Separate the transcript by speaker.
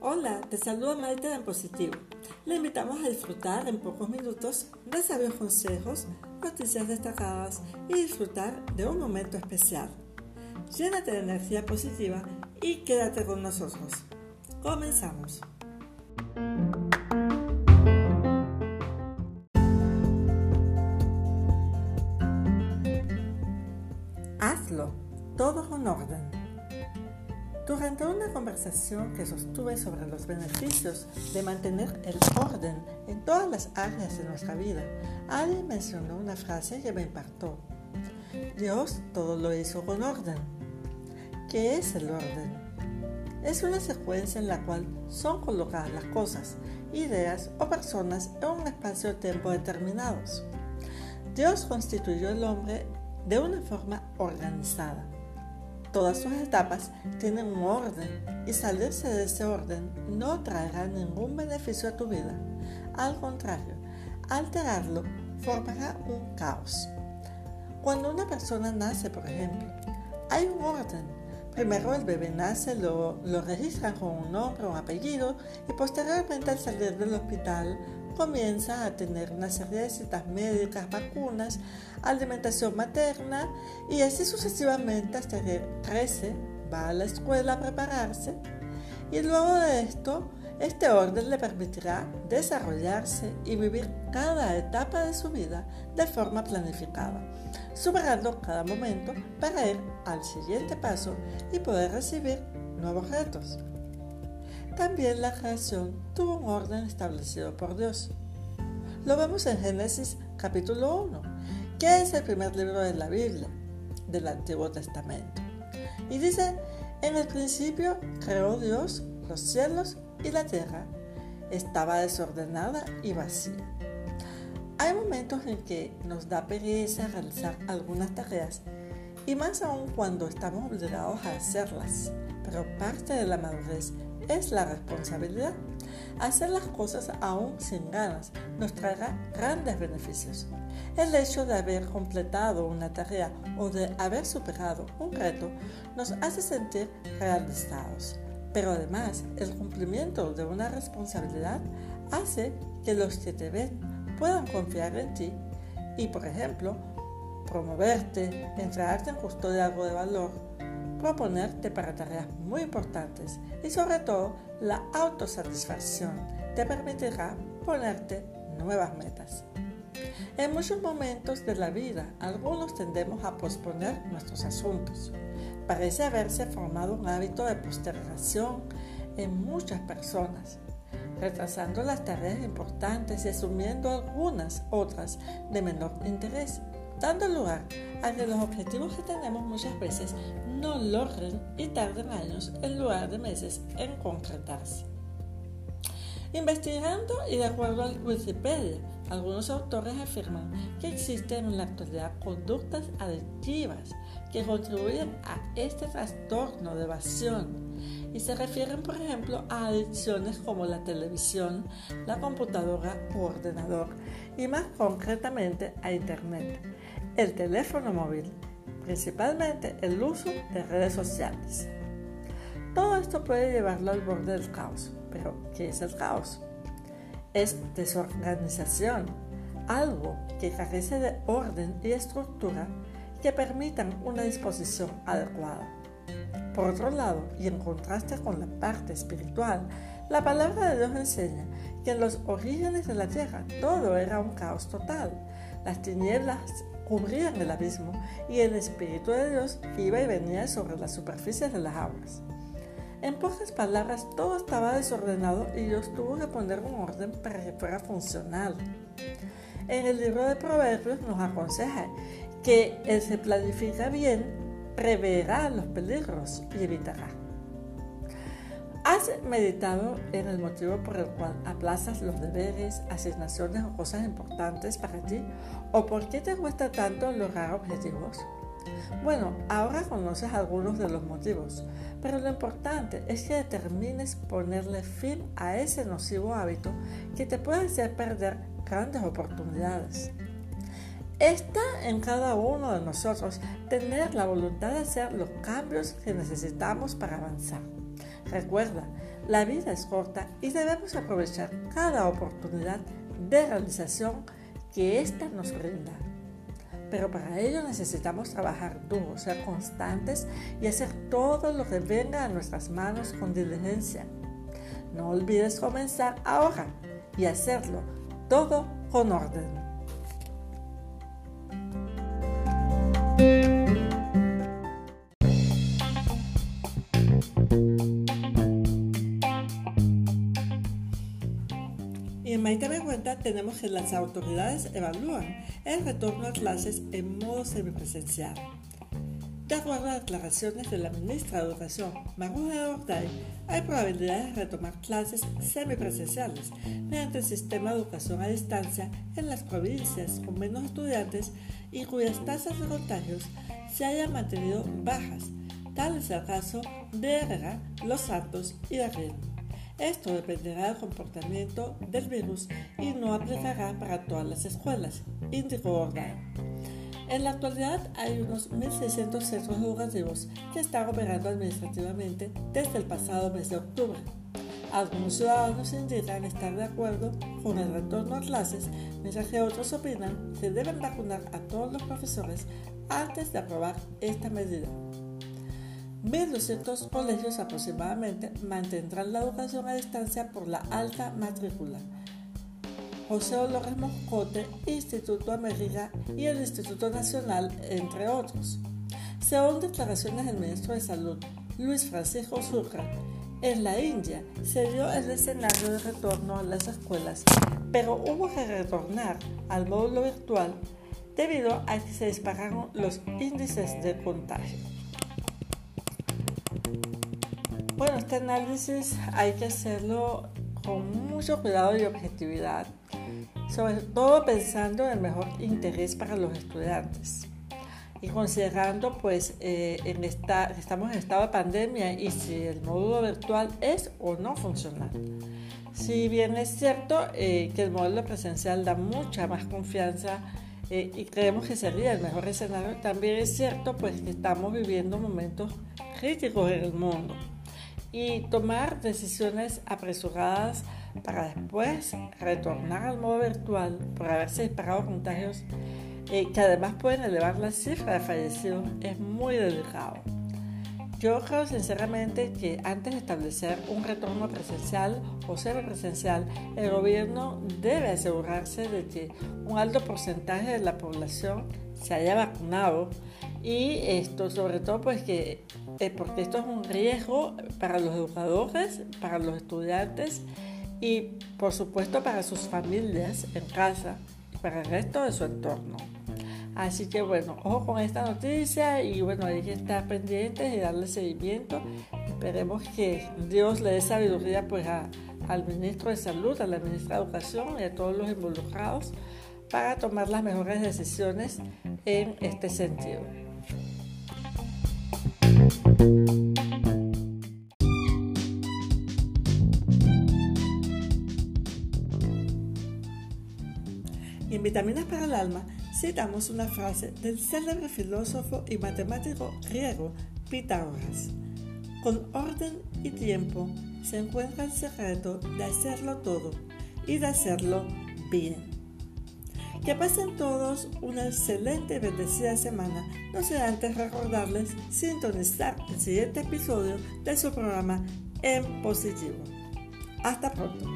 Speaker 1: Hola, te saluda Maite en Positivo. Le invitamos a disfrutar en pocos minutos de sabios consejos, noticias destacadas y disfrutar de un momento especial. Llénate de energía positiva y quédate con nosotros. Comenzamos. Todo con orden. Durante una conversación que sostuve sobre los beneficios de mantener el orden en todas las áreas de nuestra vida, alguien mencionó una frase que me impactó. Dios todo lo hizo con orden. ¿Qué es el orden? Es una secuencia en la cual son colocadas las cosas, ideas o personas en un espacio-tiempo determinados. Dios constituyó el hombre de una forma organizada Todas sus etapas tienen un orden y salirse de ese orden no traerá ningún beneficio a tu vida. Al contrario, alterarlo formará un caos. Cuando una persona nace, por ejemplo, hay un orden. Primero el bebé nace, lo, lo registran con un nombre, un apellido y posteriormente al salir del hospital comienza a tener una serie de médicas, vacunas, alimentación materna y así sucesivamente hasta que crece, va a la escuela a prepararse y luego de esto este orden le permitirá desarrollarse y vivir cada etapa de su vida de forma planificada, superando cada momento para ir al siguiente paso y poder recibir nuevos retos. También la creación tuvo un orden establecido por Dios. Lo vemos en Génesis capítulo 1, que es el primer libro de la Biblia, del Antiguo Testamento. Y dice, en el principio creó Dios los cielos y la tierra. Estaba desordenada y vacía. Hay momentos en que nos da pereza realizar algunas tareas y más aún cuando estamos obligados a hacerlas, pero parte de la madurez es la responsabilidad. Hacer las cosas aún sin ganas nos traerá grandes beneficios. El hecho de haber completado una tarea o de haber superado un reto nos hace sentir realizados. Pero además, el cumplimiento de una responsabilidad hace que los que te ven puedan confiar en ti y, por ejemplo, promoverte, entregarte en custodia algo de valor proponerte para tareas muy importantes y sobre todo la autosatisfacción te permitirá ponerte nuevas metas. En muchos momentos de la vida, algunos tendemos a posponer nuestros asuntos. Parece haberse formado un hábito de postergación en muchas personas, retrasando las tareas importantes y asumiendo algunas otras de menor interés dando lugar a que los objetivos que tenemos muchas veces no logren y tarden años en lugar de meses en concretarse. Investigando y de acuerdo a Wikipedia, algunos autores afirman que existen en la actualidad conductas adictivas que contribuyen a este trastorno de evasión y se refieren, por ejemplo, a adicciones como la televisión, la computadora o ordenador y más concretamente a Internet el teléfono móvil, principalmente el uso de redes sociales. Todo esto puede llevarlo al borde del caos, pero ¿qué es el caos? Es desorganización, algo que carece de orden y estructura que permitan una disposición adecuada. Por otro lado, y en contraste con la parte espiritual, la palabra de Dios enseña que en los orígenes de la tierra todo era un caos total. Las tinieblas cubrían el abismo y el Espíritu de Dios iba y venía sobre las superficies de las aguas. En pocas palabras, todo estaba desordenado y Dios tuvo que poner un orden para que fuera funcional. En el libro de Proverbios nos aconseja que el se planifica bien, preverá los peligros y evitará. ¿Has meditado en el motivo por el cual aplazas los deberes, asignaciones o cosas importantes para ti? ¿O por qué te cuesta tanto lograr objetivos? Bueno, ahora conoces algunos de los motivos, pero lo importante es que determines ponerle fin a ese nocivo hábito que te puede hacer perder grandes oportunidades. Está en cada uno de nosotros tener la voluntad de hacer los cambios que necesitamos para avanzar. Recuerda, la vida es corta y debemos aprovechar cada oportunidad de realización que ésta nos brinda. Pero para ello necesitamos trabajar duro, ser constantes y hacer todo lo que venga a nuestras manos con diligencia. No olvides comenzar ahora y hacerlo todo con orden. Y en Maite Me Cuenta tenemos que las autoridades evalúan el retorno a clases en modo semipresencial. De acuerdo a declaraciones de la ministra de Educación, Maruja Ortay, hay probabilidades de retomar clases semipresenciales mediante el sistema de educación a distancia en las provincias con menos estudiantes y cuyas tasas de contagios se hayan mantenido bajas, tal es el caso de Herrera, Los Santos y Darien. Esto dependerá del comportamiento del virus y no aplicará para todas las escuelas, indicó Ortay. En la actualidad hay unos 1.600 centros educativos que están operando administrativamente desde el pasado mes de octubre. Algunos ciudadanos indican estar de acuerdo con el retorno a clases, mientras que otros opinan que deben vacunar a todos los profesores antes de aprobar esta medida. 1.200 colegios aproximadamente mantendrán la educación a distancia por la alta matrícula José Dolores Moscote, Instituto América y el Instituto Nacional, entre otros. Según declaraciones del ministro de Salud, Luis Francisco Sucre, en la India se dio el escenario de retorno a las escuelas, pero hubo que retornar al módulo virtual debido a que se dispararon los índices de contagio. Este análisis hay que hacerlo con mucho cuidado y objetividad sobre todo pensando en el mejor interés para los estudiantes y considerando pues eh, en esta, estamos en estado de pandemia y si el módulo virtual es o no funcional. Si bien es cierto eh, que el módulo presencial da mucha más confianza eh, y creemos que sería el mejor escenario, también es cierto pues que estamos viviendo momentos críticos en el mundo y tomar decisiones apresuradas para después retornar al modo virtual por haberse disparado contagios eh, que además pueden elevar la cifra de fallecidos es muy delicado. Yo creo sinceramente que antes de establecer un retorno presencial o semipresencial, el gobierno debe asegurarse de que un alto porcentaje de la población se haya vacunado y esto sobre todo pues que eh, porque esto es un riesgo para los educadores, para los estudiantes y por supuesto para sus familias en casa y para el resto de su entorno. Así que bueno, ojo con esta noticia y bueno, hay que estar pendientes y darle seguimiento. Esperemos que Dios le dé sabiduría pues al ministro de Salud, a la ministra de Educación y a todos los involucrados para tomar las mejores decisiones en este sentido. En Vitaminas para el Alma citamos una frase del célebre filósofo y matemático griego Pitágoras. Con orden y tiempo se encuentra el secreto de hacerlo todo y de hacerlo bien. Que pasen todos una excelente y bendecida semana. No sea antes recordarles sintonizar el siguiente episodio de su programa En Positivo. Hasta pronto.